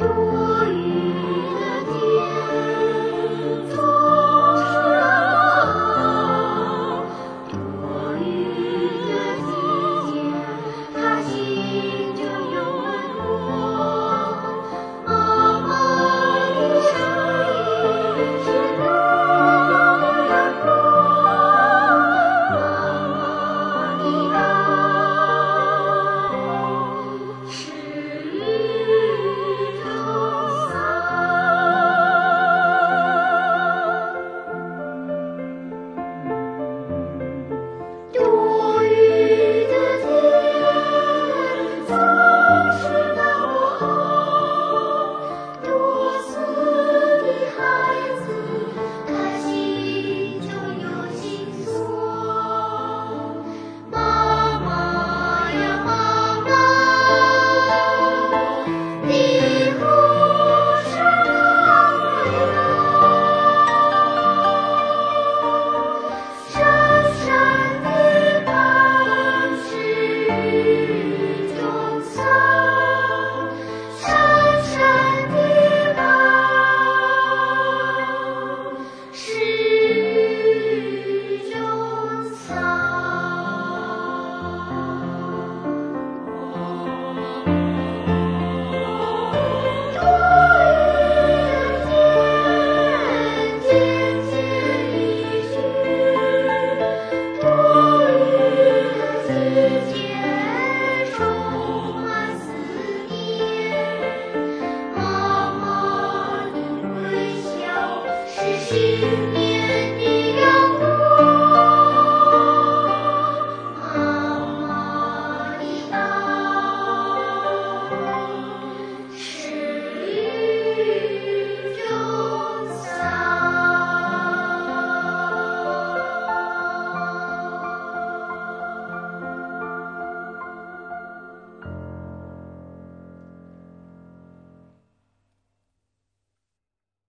you. sim